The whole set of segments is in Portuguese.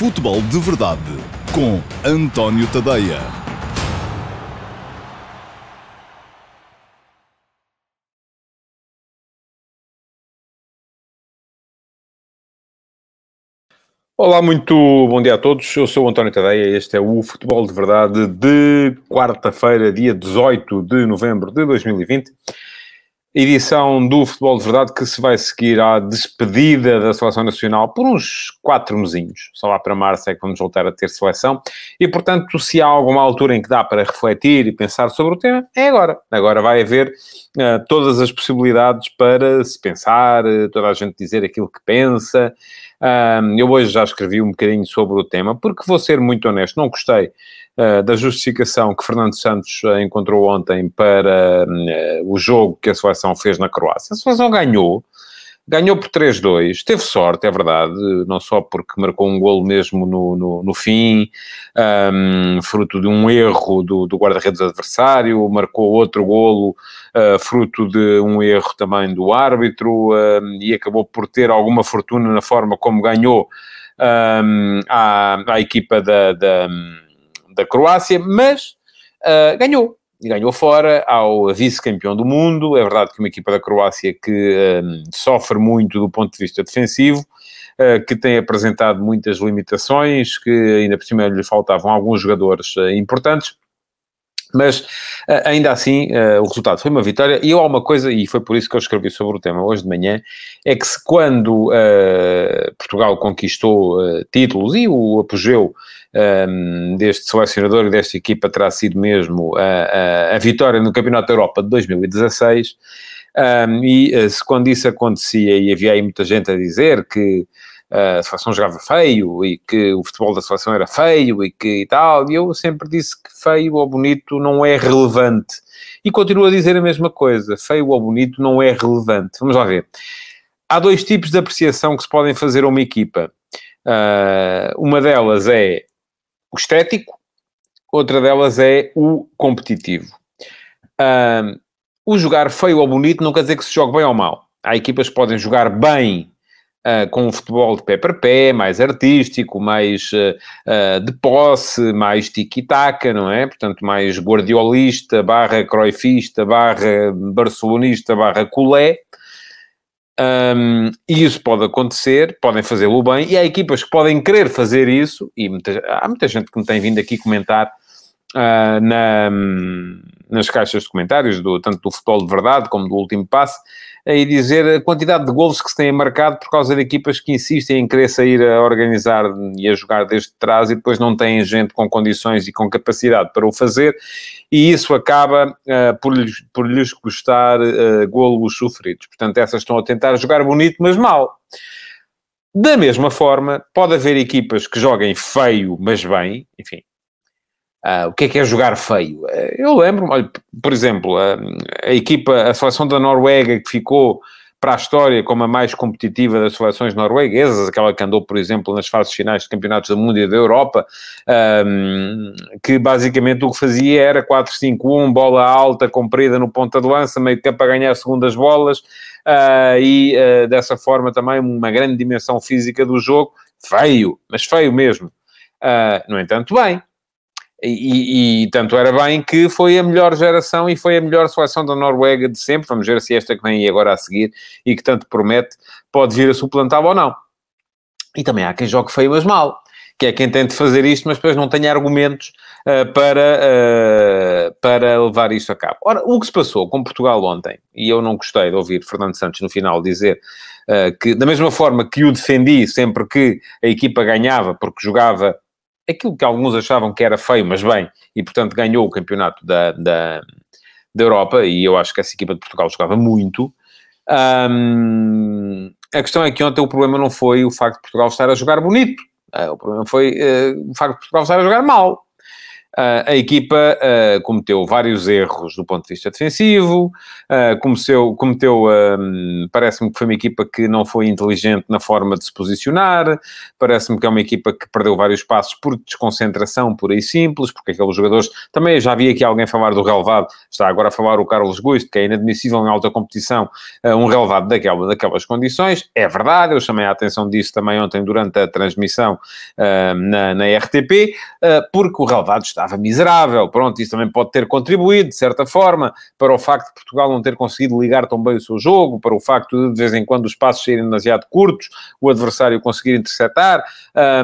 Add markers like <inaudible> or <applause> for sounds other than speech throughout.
Futebol de Verdade com António Tadeia. Olá, muito bom dia a todos. Eu sou o António Tadeia este é o Futebol de Verdade de quarta-feira, dia 18 de novembro de 2020 edição do Futebol de Verdade que se vai seguir à despedida da Seleção Nacional por uns quatro mesinhos. Só lá para março é que vamos voltar a ter seleção. E, portanto, se há alguma altura em que dá para refletir e pensar sobre o tema, é agora. Agora vai haver uh, todas as possibilidades para se pensar, uh, toda a gente dizer aquilo que pensa. Uh, eu hoje já escrevi um bocadinho sobre o tema, porque vou ser muito honesto, não gostei da justificação que Fernando Santos uh, encontrou ontem para o jogo que a seleção fez na Croácia. A seleção ganhou, ganhou por 3-2, teve sorte, é verdade, não só porque marcou um golo mesmo no, no, no fim, um, fruto de um erro do, do guarda-redes adversário, marcou outro golo, uh, fruto de um erro também do árbitro, uh, e acabou por ter alguma fortuna na forma como ganhou um, à, à equipa da, da, da Croácia, mas uh, ganhou ganhou fora ao vice-campeão do mundo. É verdade que uma equipa da Croácia que um, sofre muito do ponto de vista defensivo, uh, que tem apresentado muitas limitações, que ainda por cima lhe faltavam alguns jogadores uh, importantes. Mas uh, ainda assim, o resultado foi uma vitória. E eu há uma coisa, e foi por isso que eu escrevi sobre o tema hoje de manhã, é que se quando Portugal conquistou títulos e o apogeu um, deste selecionador e desta equipa terá sido mesmo a, a, a vitória no Campeonato da Europa de 2016. Um, e eh, se quando isso acontecia, e havia aí muita gente a dizer que uh, a seleção jogava feio e que o futebol da seleção era feio e que e tal, e eu sempre disse que feio ou bonito não é relevante. E continuo a dizer a mesma coisa: feio ou bonito não é relevante. Vamos lá ver. Há dois tipos de apreciação que se podem fazer a uma equipa. Uh, uma delas é o estético, outra delas é o competitivo. Um, o jogar feio ou bonito não quer dizer que se jogue bem ou mal. Há equipas que podem jogar bem uh, com o futebol de pé para pé, mais artístico, mais uh, uh, de posse, mais tiki-taka, não é? Portanto, mais guardiolista, barra croifista, barra barcelonista, barra culé. Um, e isso pode acontecer, podem fazê-lo bem, e há equipas que podem querer fazer isso, e muita, há muita gente que me tem vindo aqui comentar uh, na, nas caixas de comentários, do, tanto do futebol de verdade como do último passe, e dizer a quantidade de golos que se têm marcado por causa de equipas que insistem em querer sair a organizar e a jogar desde trás e depois não têm gente com condições e com capacidade para o fazer, e isso acaba uh, por, lhes, por lhes custar uh, golos sofridos. Portanto, essas estão a tentar jogar bonito, mas mal. Da mesma forma, pode haver equipas que joguem feio, mas bem, enfim, Uh, o que é que é jogar feio? Uh, eu lembro, olha, por exemplo, a, a equipa, a seleção da Noruega que ficou para a história como a mais competitiva das seleções norueguesas, aquela que andou, por exemplo, nas fases finais de campeonatos do mundo e da Europa, um, que basicamente o que fazia era 4-5-1, bola alta, comprida no ponta de lança, meio que para ganhar segundas bolas, uh, e uh, dessa forma também uma grande dimensão física do jogo, feio, mas feio mesmo. Uh, no entanto, bem, e, e, tanto era bem que foi a melhor geração e foi a melhor seleção da Noruega de sempre. Vamos ver se esta que vem agora a seguir e que tanto promete pode vir a suplantá-lo ou não. E também há quem jogue feio, mas mal. Que é quem tente fazer isto, mas depois não tem argumentos uh, para, uh, para levar isto a cabo. Ora, o que se passou com Portugal ontem, e eu não gostei de ouvir Fernando Santos no final dizer uh, que, da mesma forma que o defendi sempre que a equipa ganhava, porque jogava aquilo que alguns achavam que era feio, mas bem, e portanto ganhou o campeonato da, da, da Europa, e eu acho que essa equipa de Portugal jogava muito. Um, a questão é que ontem o problema não foi o facto de Portugal estar a jogar bonito, uh, o problema foi uh, o facto de Portugal estar a jogar mal. Uh, a equipa uh, cometeu vários erros do ponto de vista defensivo, uh, cometeu, cometeu parece-me que foi uma equipa que não foi inteligente na forma de se posicionar, parece-me que é uma equipa que perdeu vários passos por desconcentração pura e simples, porque aqueles jogadores, também já vi aqui alguém falar do relevado, está agora a falar o Carlos Gusto, que é inadmissível em alta competição um relevado daquela, daquelas condições, é verdade, eu chamei a atenção disso também ontem durante a transmissão na, na RTP, porque o relevado está estava miserável. Pronto, isso também pode ter contribuído, de certa forma, para o facto de Portugal não ter conseguido ligar tão bem o seu jogo, para o facto de, de vez em quando, os passos serem demasiado curtos, o adversário conseguir interceptar.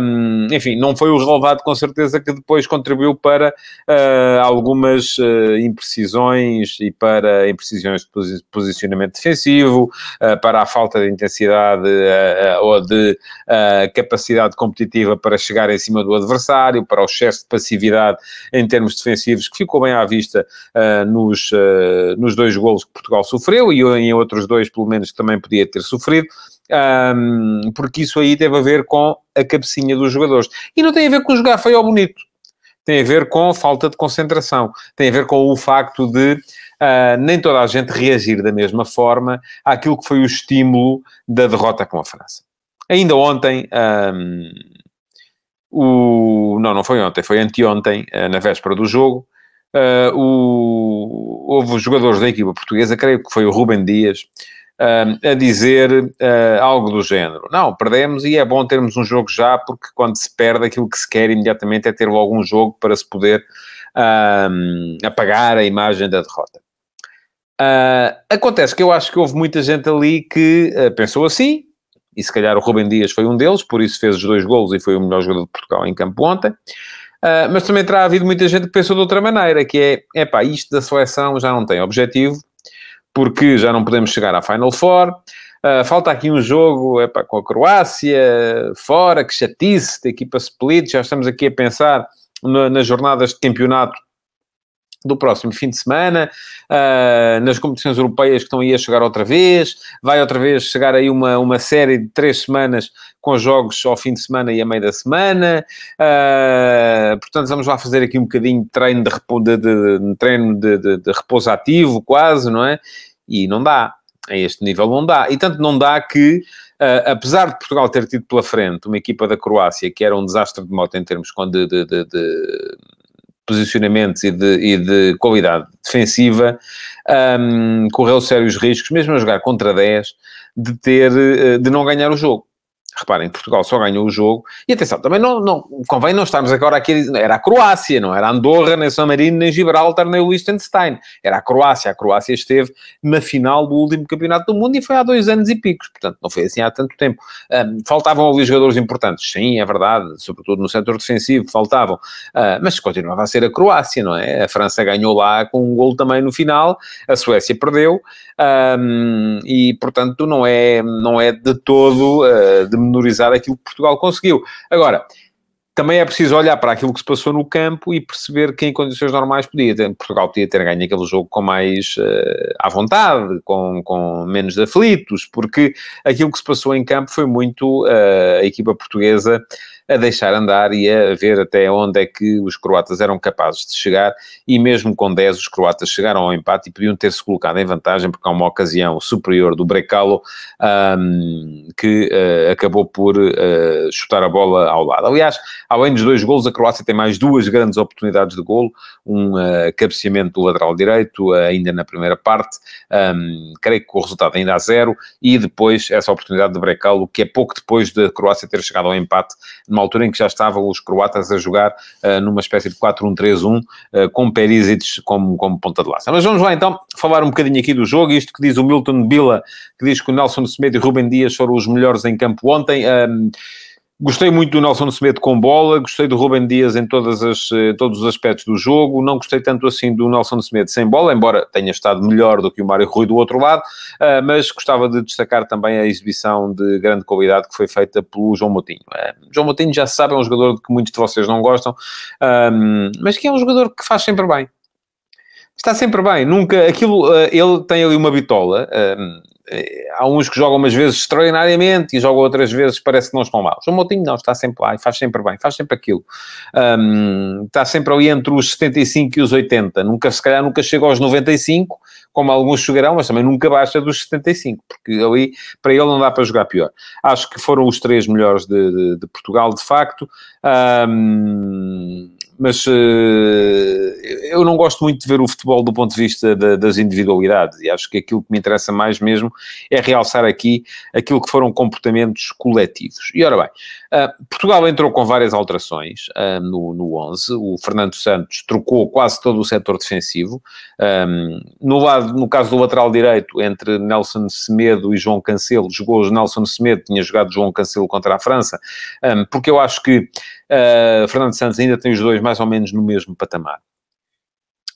Um, enfim, não foi o relevado, com certeza, que depois contribuiu para uh, algumas uh, imprecisões e para imprecisões de posicionamento defensivo, uh, para a falta de intensidade ou de capacidade competitiva para chegar em cima do adversário, para o excesso de passividade em termos defensivos, que ficou bem à vista uh, nos, uh, nos dois golos que Portugal sofreu e em outros dois, pelo menos, que também podia ter sofrido. Um, porque isso aí teve a ver com a cabecinha dos jogadores. E não tem a ver com jogar feio ou bonito. Tem a ver com falta de concentração. Tem a ver com o facto de uh, nem toda a gente reagir da mesma forma àquilo que foi o estímulo da derrota com a França. Ainda ontem, um, o... Não, não foi ontem, foi anteontem, eh, na véspera do jogo. Uh, o... Houve os jogadores da equipa portuguesa, creio que foi o Rubem Dias, uh, a dizer algo do género. Não, perdemos e é bom termos um jogo já, porque quando se perde, aquilo que se quer imediatamente é ter logo um jogo para se poder apagar a imagem da derrota. acontece que eu acho que houve muita gente ali que pensou assim, e se calhar o Rubem Dias foi um deles, por isso fez os dois golos e foi o melhor jogador de Portugal em campo ontem. Uh, mas também terá havido muita gente que pensou de outra maneira, que é, epá, isto da seleção já não tem objetivo, porque já não podemos chegar à Final Four, uh, falta aqui um jogo epá, com a Croácia, fora, que chatice, da equipa split, já estamos aqui a pensar na, nas jornadas de campeonato do próximo fim de semana, uh, nas competições europeias que estão aí a chegar outra vez, vai outra vez chegar aí uma, uma série de três semanas com jogos ao fim de semana e a meio da semana, uh, portanto vamos lá fazer aqui um bocadinho de treino de, de, de, de treino de, de, repouso ativo quase, não é? E não dá, a este nível não dá, e tanto não dá que Uh, apesar de Portugal ter tido pela frente uma equipa da Croácia que era um desastre de moto em termos de, de, de, de posicionamentos e de, e de qualidade defensiva, um, correu sérios riscos, mesmo a jogar contra 10, de ter, eh, de não ganhar o jogo. Reparem, Portugal só ganhou o jogo. E atenção, também não, não convém não estarmos agora aqui era a Croácia, não era Andorra, nem San Marino, nem Gibraltar, nem o Liechtenstein. Era a Croácia. A Croácia esteve na final do último campeonato do mundo e foi há dois anos e picos. Portanto, não foi assim há tanto tempo. Um, faltavam ali jogadores importantes. Sim, é verdade. Sobretudo no setor defensivo, faltavam. Uh, mas continuava a ser a Croácia, não é? A França ganhou lá com um gol também no final. A Suécia perdeu. Um, e, portanto, não é, não é de todo uh, de menorizar aquilo que Portugal conseguiu. Agora, também é preciso olhar para aquilo que se passou no campo e perceber que em condições normais podia ter, Portugal podia ter ganho aquele jogo com mais uh, à vontade, com, com menos aflitos, porque aquilo que se passou em campo foi muito uh, a equipa portuguesa a deixar andar e a ver até onde é que os croatas eram capazes de chegar, e mesmo com 10 os croatas chegaram ao empate e podiam ter-se colocado em vantagem, porque há uma ocasião superior do Brecalo um, que uh, acabou por uh, chutar a bola ao lado. Aliás, além dos dois golos, a Croácia tem mais duas grandes oportunidades de golo, um uh, cabeceamento do lateral direito, ainda na primeira parte, um, creio que o resultado ainda a zero, e depois essa oportunidade de Brecalo, que é pouco depois da Croácia ter chegado ao empate, numa altura em que já estavam os croatas a jogar uh, numa espécie de 4-1-3-1, uh, com Perisic como, como ponta de lança. Mas vamos lá então falar um bocadinho aqui do jogo, isto que diz o Milton Bila, que diz que o Nelson Semedo e Rubem Dias foram os melhores em campo ontem. Gostei muito do Nelson Semedo com bola, gostei do Rubem Dias em todas as, eh, todos os aspectos do jogo, não gostei tanto assim do Nelson Semedo sem bola, embora tenha estado melhor do que o Mário Rui do outro lado, uh, mas gostava de destacar também a exibição de grande qualidade que foi feita pelo João Moutinho. Uh, João Moutinho já sabe, é um jogador que muitos de vocês não gostam, uh, mas que é um jogador que faz sempre bem. Está sempre bem, nunca, aquilo, ele tem ali uma bitola eh, há uns que jogam umas vezes extraordinariamente e jogam outras vezes parece que não estão mal. O Moutinho não, está sempre lá e faz sempre bem, faz sempre aquilo. Um, está sempre ali entre os 75 e os 80. Nunca, se calhar nunca chega aos 95, como alguns chegarão, mas também nunca baixa dos 75, porque ali, para ele não dá para jogar pior. Acho que foram os três melhores de, de, de Portugal, de facto. Um, mas uh, eu não gosto muito de ver o futebol do ponto de vista da, das individualidades. E acho que aquilo que me interessa mais mesmo é realçar aqui aquilo que foram comportamentos coletivos. E ora bem, uh, Portugal entrou com várias alterações uh, no, no 11, o Fernando Santos trocou quase todo o setor defensivo, um, no, lado, no caso do lateral direito, entre Nelson Semedo e João Cancelo, jogou Nelson Semedo, tinha jogado João Cancelo contra a França, um, porque eu acho que Uh, Fernando Santos ainda tem os dois mais ou menos no mesmo patamar.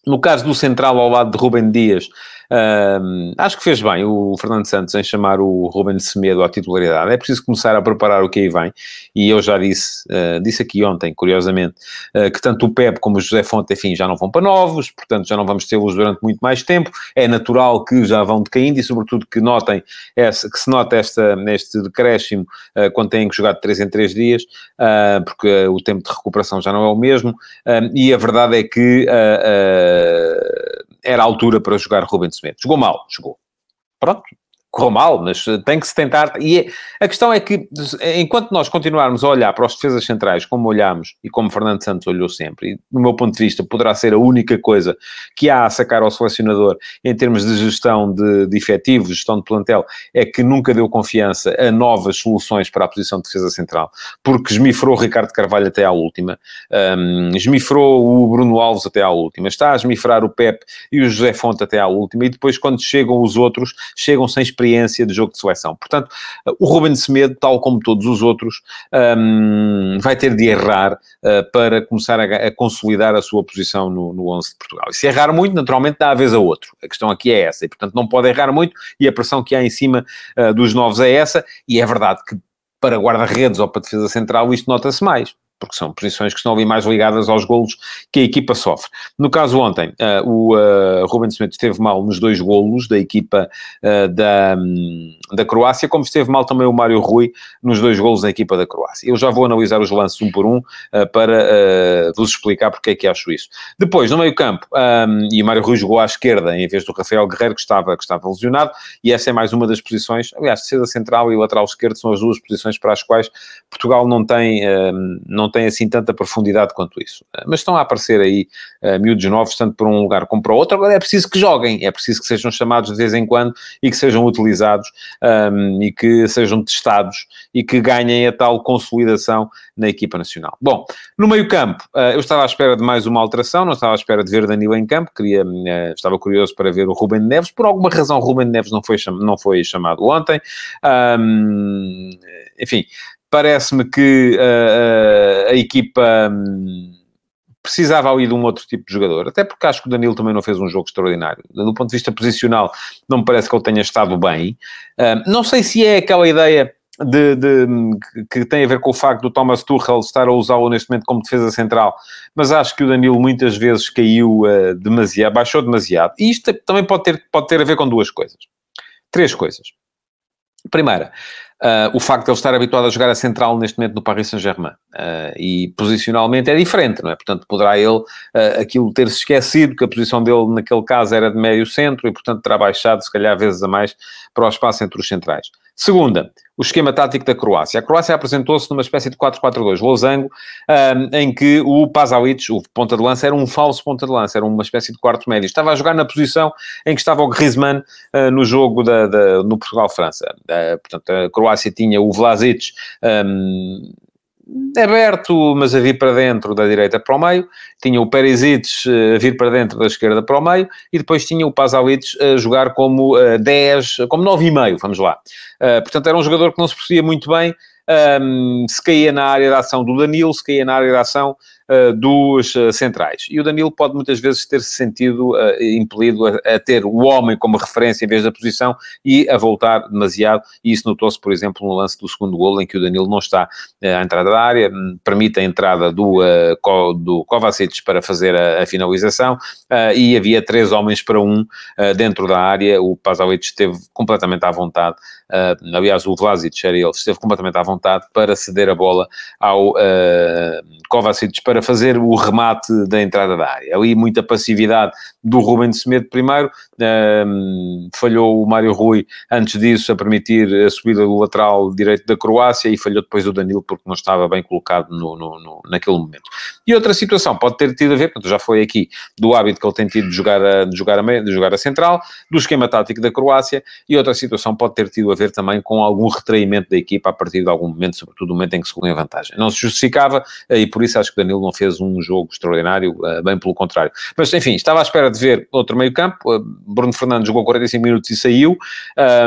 No caso do central ao lado de Rubem Dias, Uh, acho que fez bem o Fernando Santos em chamar o Ruben Semedo à titularidade. É preciso começar a preparar o que aí vem. E eu já disse, uh, disse aqui ontem, curiosamente, uh, que tanto o Pep como o José Fonte, enfim, já não vão para novos, portanto já não vamos tê-los durante muito mais tempo. É natural que já vão decaindo e, sobretudo, que notem essa, que se nota esta, este decréscimo ah, quando têm que jogar de 3 em 3 dias, porque o tempo de recuperação já não é o mesmo. e a verdade é que era a altura para jogar Rubens Semedo. Jogou mal, jogou. Pronto, correu mal, mas eh, tem que se tentar. E é, a questão é que, enquanto nós continuarmos a olhar para os defesas centrais como olhamos e como Fernando Santos olhou sempre, e do meu ponto de vista poderá ser a única coisa que há a sacar ao selecionador em termos de gestão de, de gestão de plantel, é que nunca deu confiança a novas soluções para a posição de defesa central, porque esmifrou Ricardo Carvalho até à última, um, esmifrou o Bruno Alves até à última, está a esmifrar o Pep e o José Fonte até à última, e depois quando chegam os outros, chegam sem experiência de jogo de seleção. Portanto, o Ruben Semedo, tal como todos os outros, um, vai ter de errar uh, para começar a, a, consolidar a sua posição no, no 11 de Portugal. E se errar muito, naturalmente dá a vez a outro. A questão aqui é essa. E, portanto, não pode errar muito e a pressão que há em cima uh, dos novos é essa. E é verdade que para guarda-redes ou para defesa central isto nota-se mais porque são posições que estão ali mais ligadas aos golos que a equipa sofre. No caso ontem, uh, o uh, Ruben Smith esteve mal nos dois golos da equipa uh, da, um, da Croácia, como esteve mal também o Mário Rui nos dois golos da equipa da Croácia. Eu já vou analisar os lances um por um para vos explicar porque é que acho isso. Depois, no meio campo, um, e o Mário Rui jogou à esquerda em vez do Rafael Guerreiro, que estava, que estava lesionado, e essa é mais uma das posições, aliás, defesa central e lateral esquerdo são as duas posições para as quais Portugal não tem, um, não tem assim tanta profundidade quanto isso. Eh, mas estão a aparecer aí uh, miúdos novos, tanto por um lugar como para outro. Agora é preciso que joguem, é preciso que sejam chamados de vez em quando e que sejam utilizados um, ehm, e que sejam testados e que ganhem a tal consolidação na equipa nacional. Bom, no meio-campo, uh, eu estava à espera de mais uma alteração, não estava à espera de ver Danilo em campo, queria, uh, estava curioso para ver o Ruben Neves. Por alguma razão, Ruben Neves não foi, não foi chamado ontem. Um, enfim, parece-me que uh, a equipa um, precisava ali de um outro tipo de jogador, até porque acho que o Danilo também não fez um jogo extraordinário. Do ponto de vista posicional, não me parece que ele tenha estado bem. Uh, não sei se é aquela ideia de, de, que tem a ver com o facto do Thomas Tuchel estar a usá-lo neste momento como defesa central, mas acho que o Danilo muitas vezes caiu uh, demasiado, baixou demasiado. E isto também pode ter, pode ter a ver com duas coisas. Três coisas. Primeira, Uh, o facto de ele estar habituado a jogar a central neste momento no Paris Saint-Germain. Uh, e posicionalmente é diferente, não é? Portanto, poderá ele uh, aquilo ter-se esquecido que a posição dele naquele caso era de médio centro e, portanto, terá baixado, se calhar, vezes a mais para o espaço entre os centrais. Segunda, o esquema tático da Croácia. A Croácia apresentou-se numa espécie de 4-4-2, losango, um, em que o Pasalic, o ponta de lança, era um falso ponta de lança, era uma espécie de quarto médio. Estava a jogar na posição em que estava o Griezmann uh, no jogo da, da no Portugal-França. Uh, portanto, a Croácia tinha o Vlasic um, aberto, mas a vir para dentro da direita para o meio, tinha o Perisic eh, a vir para dentro da esquerda para o meio, e depois tinha o Pasalic a jogar como uh, 10, como 9,5, vamos lá. Uh, portanto, era um jogador que não se percebia muito bem. Se caía na área de ação do Danilo, se caía na área de ação uh, dos uh, centrais. E o Danilo pode muitas vezes ter-se sentido uh, impelido a, a, ter o homem como referência em vez da posição e a voltar demasiado, e isso notou-se, por exemplo, no lance do segundo gol, em que o Danilo não está à entrada da área, hum, permite a entrada do, do Kovacic para fazer a, a finalização, e havia três homens para um dentro da área, o Pazovic esteve completamente à vontade, aliás, o Vlasic era ele, esteve completamente à vontade para ceder a bola ao Kovacic para fazer o remate da entrada da área. Ali muita passividade do Ruben Semedo primeiro, um, falhou o Mário Rui antes disso a permitir a subida do lateral direito da Croácia e falhou depois o Danilo porque não estava bem colocado no, no, no, naquele momento. E outra situação pode ter tido a ver, portanto, já foi aqui, do hábito que ele tem tido de jogar a, de jogar a, de jogar a central, do esquema tático da Croácia e outra situação pode ter tido a ver também com algum retraimento da equipa a partir de algum momento, sobretudo no momento em que se em vantagem. Não se justificava e por isso acho que o Danilo não fez um jogo extraordinário, eh, bem pelo contrário. Mas, enfim, estava à espera de ver outro meio campo, eh, Bruno Fernandes jogou 45 minutos e saiu,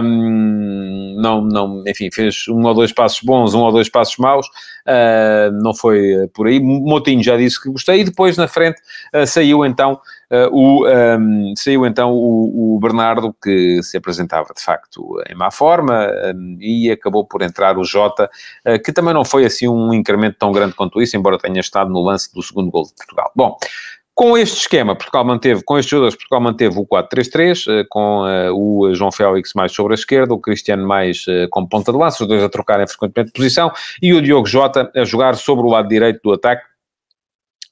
um, não, não, enfim, fez um ou dois passos bons, um ou dois passos maus, uh, não foi por aí, Motinho já disse que gostei, e depois na frente uh, saiu então o, um, saiu então o, o, Bernardo, que se apresentava de facto em má forma, um, e acabou por entrar o Jota, uh, que também não foi assim um incremento tão grande quanto isso, embora tenha estado no lance do segundo gol de Portugal. Bom, com este esquema, Portugal manteve, com estes jogadores, Portugal manteve o 4-3-3, eh, com uh, o João Félix mais sobre a esquerda, o Cristiano mais uh, como ponta de lança, os dois a trocarem frequentemente de posição, e o Diogo Jota a jogar sobre o lado direito do ataque.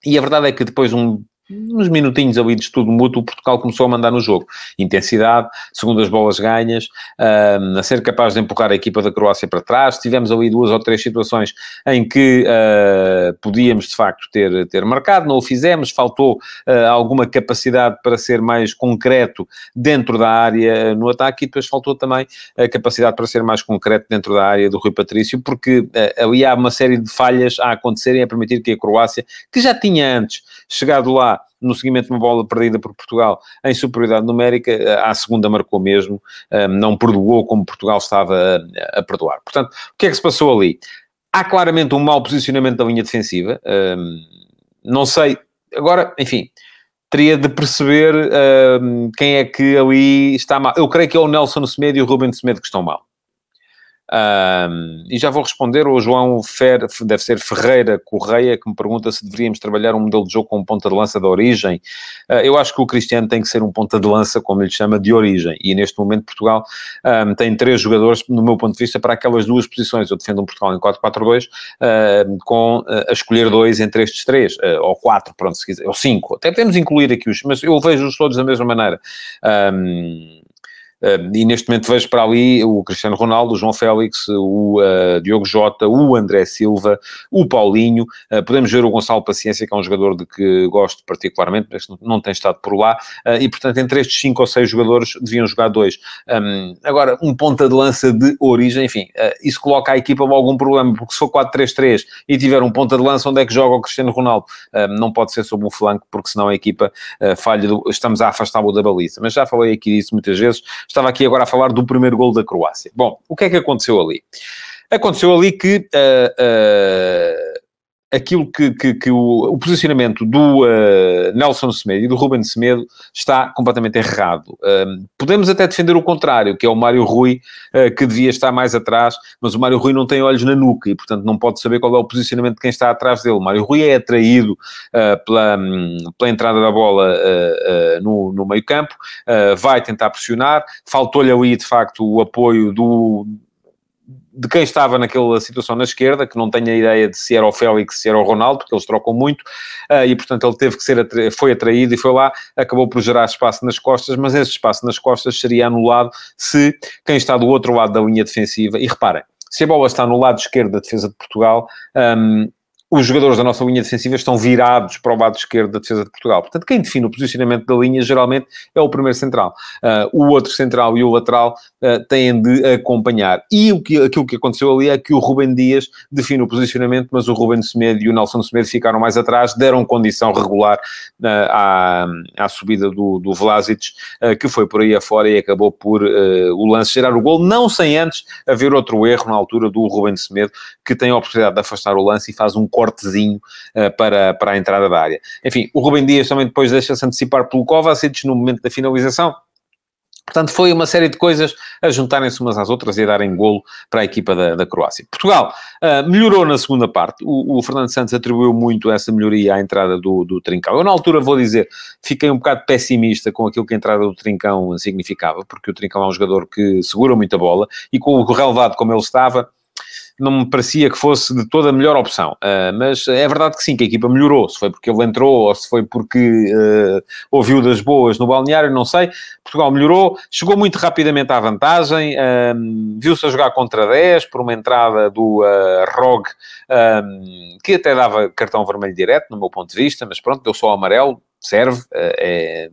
E a verdade é que depois de um uns minutinhos ali de estudo mútuo, Portugal começou a mandar no jogo. Intensidade, segundo as bolas ganhas, uh, a ser capaz de empurrar a equipa da Croácia para trás. Tivemos ali duas ou três situações em que uh, podíamos, de facto, ter, ter marcado, não o fizemos, faltou uh, alguma capacidade para ser mais concreto dentro da área no ataque e depois faltou também a capacidade para ser mais concreto dentro da área do Rui Patrício, porque ah, ali há uma série de falhas a acontecerem a permitir que a Croácia, que já tinha antes chegado lá no seguimento de uma bola perdida por Portugal em superioridade numérica, à segunda marcou mesmo, não perdoou como Portugal estava a, perdoar. Portanto, o que é que se passou ali? Há claramente um mau posicionamento da linha defensiva, não sei, agora, enfim, teria de perceber quem é que ali está mal. Eu creio que é o Nelson Semedo e o Ruben Semedo que estão mal. Um, e já vou responder ao João Fer, deve ser Ferreira Correia, que me pergunta se deveríamos trabalhar um modelo de jogo com um ponta de lança de origem. Uh, eu acho que o Cristiano tem que ser um ponta de lança, como ele chama, de origem. E neste momento Portugal um, tem três jogadores, no meu ponto de vista, para aquelas duas posições. Eu defendo um Portugal em 4-4-2, uh, com uh, a escolher dois entre estes três, ou quatro, pronto, se quiser, ou cinco. Até podemos incluir aqui os, mas eu vejo-os todos da mesma maneira. Um, e neste momento vejo para ali o Cristiano Ronaldo, o João Félix, o uh, Diogo Jota, o André Silva, o Paulinho. Uh, podemos ver o Gonçalo Paciência, que é um jogador de que gosto particularmente, mas não tem estado por lá. Uh, e, portanto, entre estes cinco ou seis jogadores deviam jogar dois. Agora, um ponta de lança de origem, enfim, isso coloca a equipa algum problema, porque se for 4-3-3 e tiver um ponta de lança, onde é que joga o Cristiano Ronaldo? não pode ser sob um flanco, porque senão a equipa falha, do, estamos a afastá-lo da baliza. Mas já falei aqui disso muitas vezes Estava aqui agora a falar do primeiro gol da Croácia. Bom, o que é que aconteceu ali? Aconteceu ali que uh, aquilo que, que, que o, o, posicionamento do uh, Nelson Semedo e do Ruben Semedo está completamente errado. Uh, podemos até defender o contrário, que é o Mário Rui, uh, que devia estar mais atrás, mas o Mário Rui não tem olhos na nuca e, portanto, não pode saber qual é o posicionamento de quem está atrás dele. O Mário Rui é atraído pela, um, pela entrada da bola no, no meio campo, vai tentar pressionar, faltou-lhe ali, de facto, o apoio do de quem estava naquela situação na esquerda, que não tenho a ideia de se era o Félix, se era o Ronaldo, porque eles trocam muito, uh, e portanto ele teve que ser, foi atraído e foi lá, acabou por gerar espaço nas costas, mas esse espaço nas costas seria anulado se quem está do outro lado da linha defensiva, e reparem, se a bola está no lado esquerdo da defesa de Portugal, um, os jogadores da nossa linha defensiva estão virados para o lado esquerdo da defesa de Portugal. Portanto, quem define o posicionamento da linha geralmente é o primeiro central. Uh, o outro central e o lateral uh, têm de acompanhar. E o que, aquilo que aconteceu ali é que o Rubem Dias define o posicionamento, mas o Rubem Semedo e o Nelson Semedo ficaram mais atrás, deram condição regular uh, à, à subida do, do Vlasic, que foi por aí afora e acabou por o lance gerar o gol, não sem antes haver outro erro na altura do Rubem Semedo, que tem a oportunidade de afastar o lance e faz um cortezinho uh, para, para a entrada da área. Enfim, o Rubem Dias também depois deixa-se antecipar pelo Kovacic no momento da finalização. Portanto, foi uma série de coisas a juntarem-se umas às outras e a darem golo para a equipa da, da Croácia. Portugal uh, melhorou na segunda parte. O, o, Fernando Santos atribuiu muito essa melhoria à entrada do, do Trincão. Eu, na altura, vou dizer, fiquei um bocado pessimista com aquilo que a entrada do Trincão significava, porque o Trincão é um jogador que segura muita bola e com o relevado como ele estava, não me parecia que fosse de toda a melhor opção. Uh, mas é verdade que sim, que a equipa melhorou. Se foi porque ele entrou ou se foi porque uh, ouviu das boas no balneário, não sei. Portugal melhorou, chegou muito rapidamente à vantagem, um, viu-se a jogar contra 10 por uma entrada do uh, que até dava cartão vermelho direto, no meu ponto de vista, mas pronto, deu só amarelo, serve. é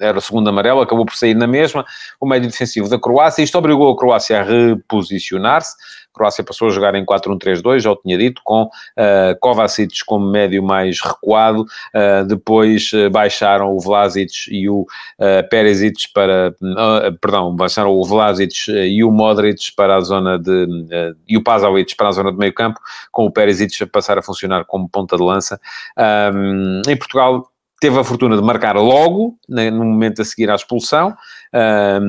era o segundo amarelo, acabou por sair na mesma, o médio defensivo da Croácia, isto obrigou a Croácia a reposicionar-se, a Croácia passou a jogar em 4-1-3-2, já o tinha dito, com uh, Kovacic como médio mais recuado, uh, depois uh, baixaram o Vlasic e o uh, Perisic para, perdão, baixaram o Vlasic e o Modric para a zona de, e o Pazovic para a zona de meio campo, com o Perisic a passar a funcionar como ponta de lança. Um, em Portugal teve a fortuna de marcar logo, né, no momento a seguir à expulsão,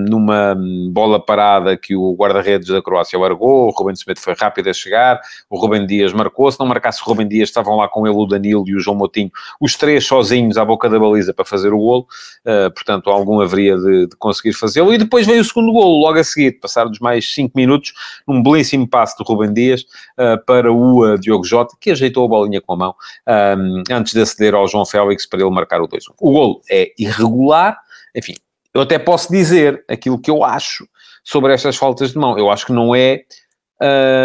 numa bola parada que o guarda-redes da Croácia largou, o Rubem Semedo foi rápido a chegar, o Rubem Dias marcou, se não marcasse o Rubem Dias, estavam lá com ele o Danilo e o João Motinho, os três sozinhos à boca da baliza para fazer o golo, uh, portanto algum haveria de, de conseguir fazê-lo, e depois veio o segundo golo, logo a seguir, passados mais 5 minutos, num belíssimo passe do Rubem Dias uh, para o Diogo Jota, que ajeitou a bolinha com a mão, antes de aceder ao João Félix para ele marcar o 2-1. O golo é irregular, enfim, eu até posso dizer aquilo que eu acho sobre estas faltas de mão. Eu acho que não é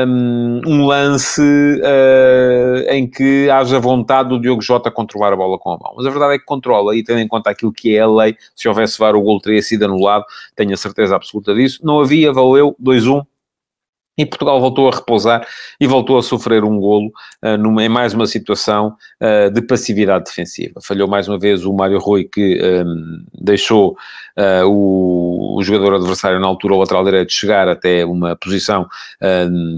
um, um lance uh, em que haja vontade do Diogo Jota controlar a bola com a mão. Mas a verdade é que controla, e tendo em conta aquilo que é a lei, se houvesse VAR o gol teria sido anulado, tenho a certeza absoluta disso. Não havia, valeu, 2-1, e Portugal voltou a repousar e voltou a sofrer um golo uh, numa, em mais uma situação uh, de passividade defensiva. Falhou mais uma vez o Mário Rui, que um, deixou uh, o, o, jogador adversário na altura, o lateral direito, chegar até uma posição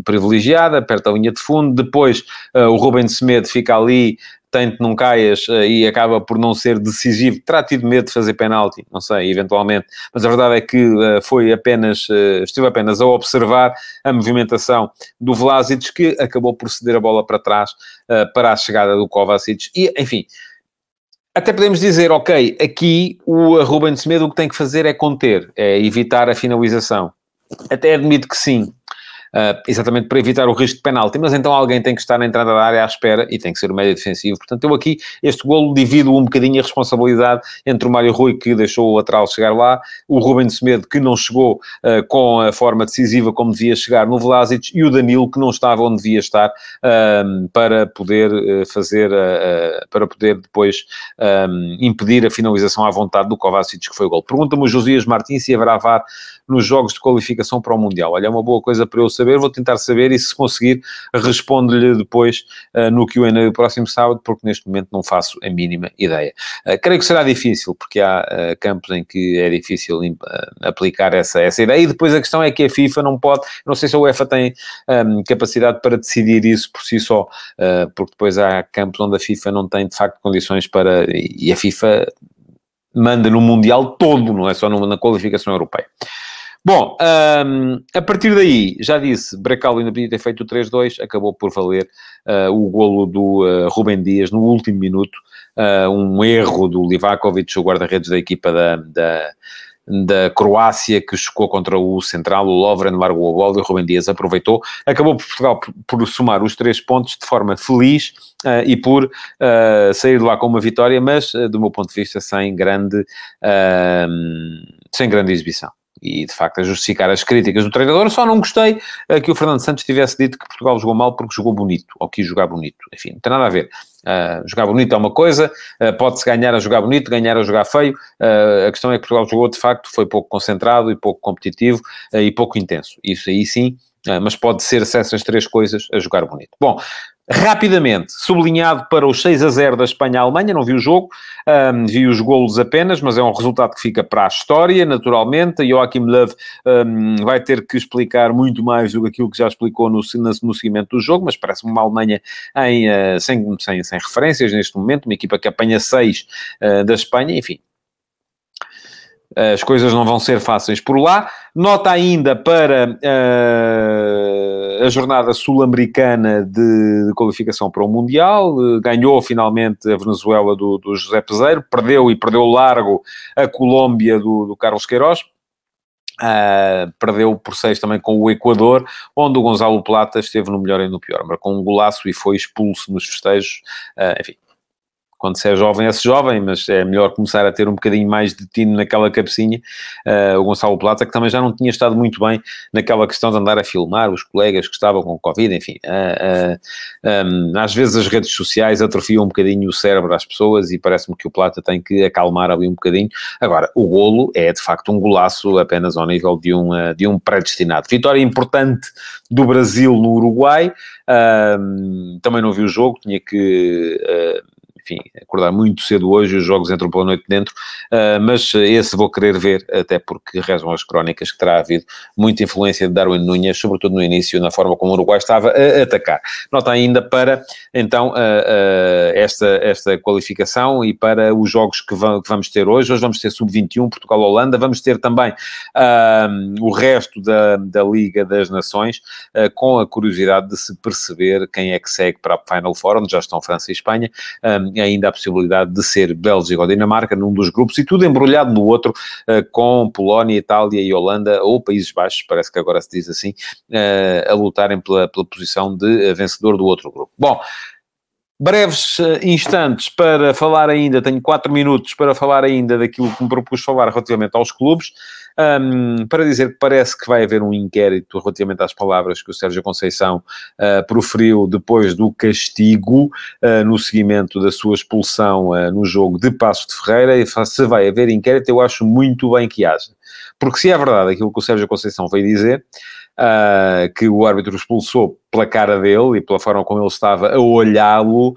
privilegiada, perto da linha de fundo. Depois o Rubem Semedo fica ali tanto não caias uh, e acaba por não ser decisivo, terá tido medo de fazer penalti, não sei, eventualmente, mas a verdade é que uh, foi apenas, uh, estive apenas a observar a movimentação do Vlasic, que acabou por ceder a bola para trás para a chegada do Kovacic, e enfim, até podemos dizer, ok, aqui o Ruben Semedo o que tem que fazer é conter, é evitar a finalização. Até admito que sim, uh, exatamente para evitar o risco de penalti, mas então alguém tem que estar na entrada da área à espera e tem que ser o médio defensivo. Portanto, eu aqui, este golo, divido um bocadinho a responsabilidade entre o Mário Rui, que deixou o lateral chegar lá, o Ruben Semedo, que não chegou uh, com a forma decisiva como devia chegar no Vlasic, e o Danilo, que não estava onde devia estar uh, para poder fazer, para poder depois impedir a finalização à vontade do Kovacic, que foi o gol. Pergunta-me o Josias Martins se haverá VAR nos jogos de qualificação para o Mundial. Olha, é uma boa coisa para eu saber, vou tentar saber e se conseguir respondo-lhe depois uh, no Q&A do próximo sábado, porque neste momento não faço a mínima ideia. Uh, creio que será difícil, porque há uh, campos em que é difícil aplicar essa, essa ideia, e depois a questão é que a FIFA não pode, não sei se a UEFA tem um, capacidade para decidir isso por si só, porque depois há campos onde a FIFA não tem de facto condições para, e a FIFA manda no Mundial todo, não é só na qualificação europeia. Bom, um, a partir daí, já disse, Bracalo ainda podia ter feito o 3-2, acabou por valer uh, o golo do uh, Rubem Dias no último minuto, uh, um erro do Livakovic, o guarda-redes da equipa da, da, da, Croácia, que chocou contra o central, o Lovren largou a bola e o Rubem Dias aproveitou, acabou por Portugal por, por somar os três pontos de forma feliz e por sair de lá com uma vitória, mas, do meu ponto de vista, sem grande, sem grande exibição e de facto a justificar as críticas do treinador. Só não gostei uh, que o Fernando Santos tivesse dito que Portugal jogou mal porque jogou bonito, ou quis jogar bonito. Enfim, não tem nada a ver. Uh, jogar bonito é uma coisa, uh, pode-se ganhar a jogar bonito, ganhar a jogar feio. a questão é que Portugal jogou de facto, foi pouco concentrado e pouco competitivo e pouco intenso. Isso aí sim, mas pode ser essas três coisas a jogar bonito. Bom, Rapidamente, sublinhado para os 6 a 0 da Espanha-Alemanha, não vi o jogo, um, vi os golos apenas, mas é um resultado que fica para a história, naturalmente. Joachim Löw um, vai ter que explicar muito mais do que aquilo que já explicou no, no seguimento do jogo, mas parece-me uma Alemanha em, uh, sem, sem, sem referências neste momento, uma equipa que apanha 6 uh, da Espanha, enfim, as coisas não vão ser fáceis por lá. Nota ainda para uh, a jornada sul-americana de, de, qualificação para o Mundial. Uh, ganhou finalmente a Venezuela do, do, José Peseiro, perdeu e perdeu largo a Colômbia do, do Carlos Queiroz. Uh, perdeu por seis também com o Equador, onde o Gonzalo Plata esteve no melhor e no pior, marcou um golaço e foi expulso nos festejos. enfim, quando se é jovem, é-se jovem, mas é melhor começar a ter um bocadinho mais de tino naquela cabecinha. Uh, o Gonçalo Plata, que também já não tinha estado muito bem naquela questão de andar a filmar os colegas que estavam com Covid, enfim. Uh, uh, um, às vezes as redes sociais atrofiam um bocadinho o cérebro às pessoas e parece-me que o Plata tem que acalmar ali um bocadinho. Agora, o golo é de facto um golaço apenas ao nível de um, de um predestinado. Vitória importante do Brasil no Uruguai. também não vi o jogo, tinha que enfim, acordar muito cedo hoje, os jogos entram pela noite dentro, uh, mas esse vou querer ver, até porque rezam as crónicas que terá havido muita influência de Darwin Nunes, sobretudo no início, na forma como o Uruguai estava a atacar. Nota ainda para, então, uh, uh, esta, esta qualificação e para os jogos que, que vamos ter hoje. Hoje vamos ter Sub-21, Portugal-Holanda, vamos ter também o resto da, da Liga das Nações, com a curiosidade de se perceber quem é que segue para a Final Four, onde já estão França e Espanha, ainda a possibilidade de ser Bélgica ou Dinamarca num dos grupos e tudo embrulhado no outro, uh, com Polónia, Itália e Holanda, ou Países Baixos, parece que agora se diz assim, uh, a lutarem pela, pela posição de vencedor do outro grupo. Bom, breves instantes para falar ainda, tenho quatro minutos para falar ainda daquilo que me propus falar relativamente aos clubes um, para dizer que parece que vai haver um inquérito relativamente às palavras que o Sérgio Conceição uh, proferiu depois do castigo uh, no seguimento da sua expulsão uh, no jogo de Passos de Ferreira. E se vai haver inquérito, eu acho muito bem que haja. Porque se é verdade aquilo que o Sérgio Conceição veio dizer, Uh, que o árbitro expulsou pela cara dele e pela forma como ele estava a olhá-lo,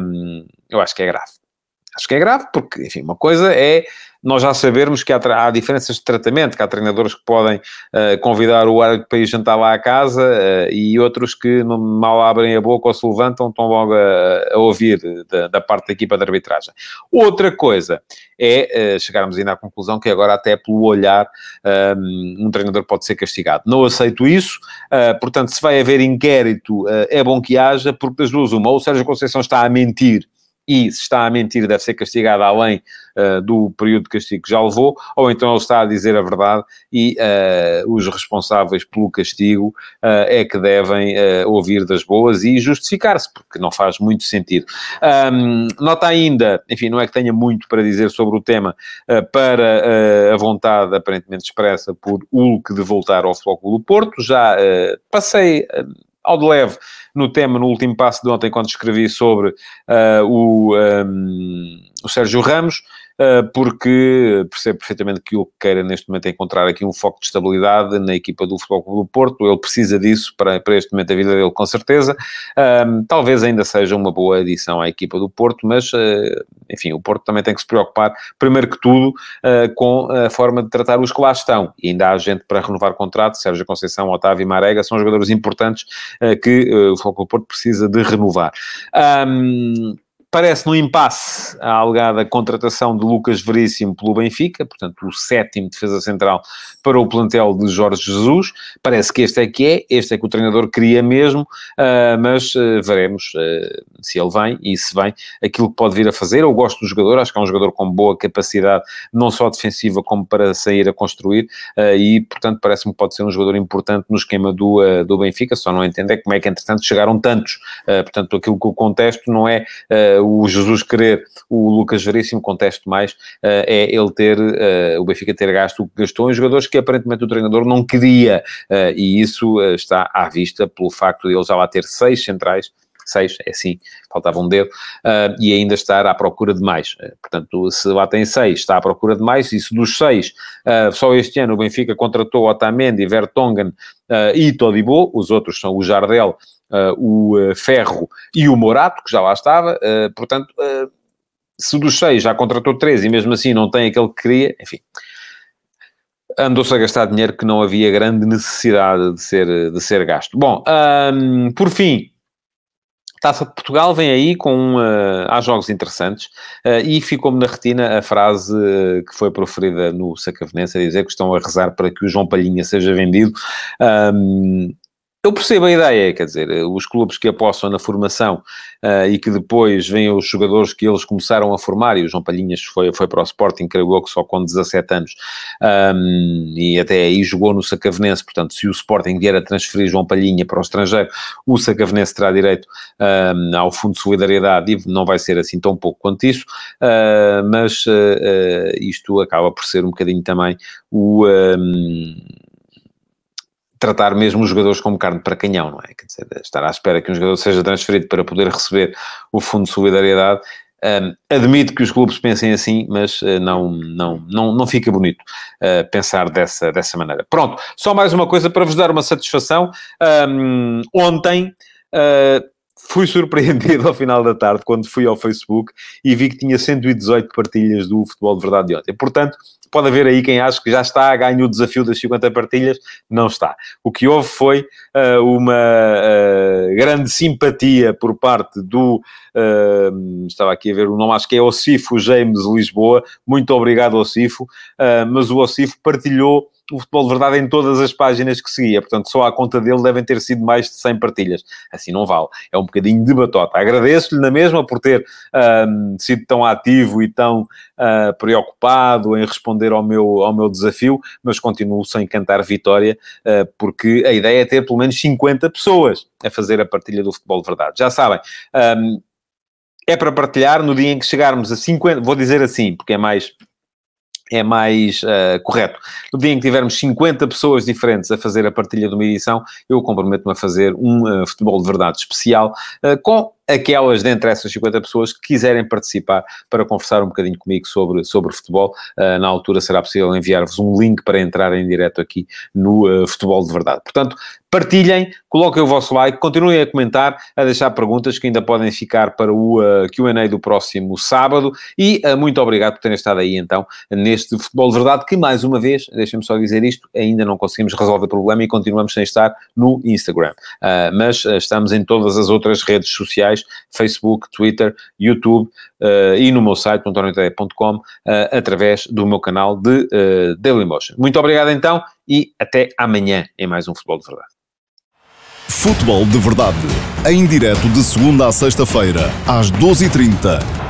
um, eu acho que é grave. Acho que é grave porque, enfim, uma coisa é nós já sabermos que há, há, diferenças de tratamento, que há treinadores que podem uh, convidar o árbitro para ir jantar lá à casa uh, e outros que mal abrem a boca ou se levantam, estão logo a, a ouvir da, da, parte da equipa de arbitragem. Outra coisa é uh, chegarmos ainda à conclusão que agora até pelo olhar um treinador pode ser castigado. Não aceito isso, portanto, se vai haver inquérito, é bom que haja, porque das duas uma, ou o Sérgio Conceição está a mentir e se está a mentir deve ser castigado além uh, do período de castigo que já levou, ou então ele está a dizer a verdade e uh, os responsáveis pelo castigo uh, é que devem ouvir das boas e justificar-se, porque não faz muito sentido. Um, nota ainda, enfim, não é que tenha muito para dizer sobre o tema, para a vontade aparentemente expressa por Hulk de voltar ao Flóculo Porto, já passei ao de leve no tema, no último passo de ontem, quando escrevi sobre uh, o, um, o Sérgio Ramos. Ah, porque percebo perfeitamente que o que queira neste momento é encontrar aqui um foco de estabilidade na equipa do Futebol Clube do Porto, ele precisa disso para, para este momento da vida dele, com certeza. Um, talvez ainda seja uma boa adição à equipa do Porto, mas, uh, enfim, o Porto também tem que se preocupar, primeiro que tudo, uh, com a forma de tratar os que lá estão. E ainda há gente para renovar contrato, Sérgio Conceição, Otávio e Marega, são jogadores importantes que o Futebol Clube do Porto precisa de renovar. Um, parece no impasse a alegada contratação de Lucas Veríssimo pelo Benfica, portanto, o sétimo defesa central para o plantel de Jorge Jesus. Parece que este é que é, este é que o treinador queria mesmo, uh, mas uh, veremos uh, se ele vem e se vem aquilo que pode vir a fazer. Eu gosto do jogador, acho que é um jogador com boa capacidade, não só defensiva, como para sair a construir, e, portanto, parece-me que pode ser um jogador importante no esquema do, do Benfica, só não entender como é que, entretanto, chegaram tantos. portanto, aquilo que eu contesto não é o Jesus querer o Lucas Veríssimo, contesto mais, uh, é ele ter, uh, o Benfica ter gasto o que gastou em jogadores que aparentemente o treinador não queria, uh, e isso está à vista pelo facto de ele já lá ter seis centrais, seis, é assim, faltava um dedo, uh, e ainda estar à procura de mais. Portanto, se lá tem seis, está à procura de mais, e se dos seis, uh, só este ano o Benfica contratou Otamendi, Vertonghen e Todibo, os outros são o Jardel o Ferro e o Morato, que já lá estava, portanto, se dos seis já contratou três e mesmo assim não tem aquele que queria, enfim andou-se a gastar dinheiro que não havia grande necessidade de ser, de ser gasto. Bom, um, por fim, Taça de Portugal vem aí com uh, há jogos interessantes uh, e ficou-me na retina a frase uh, que foi proferida no Sacavenense a dizer que estão a rezar para que o João Palhinha seja vendido. Um, eu percebo a ideia, quer dizer, os clubes que apostam na formação uh, e que depois vêm os jogadores que eles começaram a formar, e o João Palhinhas foi, foi para o Sporting, creio eu que só com 17 anos, um, e até aí jogou no Sacavenense, portanto, se o Sporting vier a transferir João Palhinha para o estrangeiro, o Sacavenense terá direito um, ao Fundo de Solidariedade e não vai ser assim tão pouco quanto isso, uh, mas uh, isto acaba por ser um bocadinho também o... Um, tratar mesmo os jogadores como carne para canhão, não é? Quer dizer, estar à espera que um jogador seja transferido para poder receber o fundo de solidariedade. Um, admito que os clubes pensem assim, mas uh, não, não, não, não fica bonito uh, pensar dessa, dessa maneira. Pronto, só mais uma coisa para vos dar uma satisfação. Um, ontem uh, fui <laughs> surpreendido ao final da tarde quando fui ao Facebook e vi que tinha 118 partilhas do Futebol de Verdade de ontem. Portanto, pode haver aí quem acha que já está, ganha o desafio das 50 partilhas, não está. O que houve foi uh, uma uh, grande simpatia por parte do, uh, estava aqui a ver o nome, acho que é Ocifo James Lisboa, muito obrigado Ocifo, mas o Ocifo partilhou o Futebol de Verdade em todas as páginas que seguia. Portanto, só à conta dele devem ter sido mais de 100 partilhas. Assim não vale. É um bocadinho de batota. Agradeço-lhe na mesma por ter sido tão ativo e tão uh, preocupado em responder ao meu, ao meu desafio, mas continuo sem cantar vitória, uh, porque a ideia é ter pelo menos 50 pessoas a fazer a partilha do Futebol de Verdade. Já sabem. Um, é para partilhar no dia em que chegarmos a 50, vou dizer assim, porque é mais é mais uh, correto. No dia em que tivermos 50 pessoas diferentes a fazer a partilha de uma edição, eu comprometo-me a fazer um uh, futebol de verdade especial uh, com aquelas dentre essas 50 pessoas que quiserem participar para conversar um bocadinho comigo sobre, sobre futebol. Uh, na altura será possível enviar-vos um link para entrar em direto aqui no uh, Futebol de Verdade. Portanto, partilhem, coloquem o vosso like, continuem a comentar, a deixar perguntas que ainda podem ficar para o uh, Q&A do próximo sábado e uh, muito obrigado por terem estado aí então neste Futebol de Verdade que mais uma vez, deixem-me só dizer isto, ainda não conseguimos resolver o problema e continuamos sem estar no Instagram. Mas estamos em todas as outras redes sociais sociais, Facebook, Twitter, YouTube uh, e no meu site, antonioteia.com, uh, eh, através do meu canal de uh, Dailymotion. Muito obrigado então e até amanhã em mais um Futebol de Verdade. Futebol de Verdade, em direto de segunda a sexta-feira, às 12h30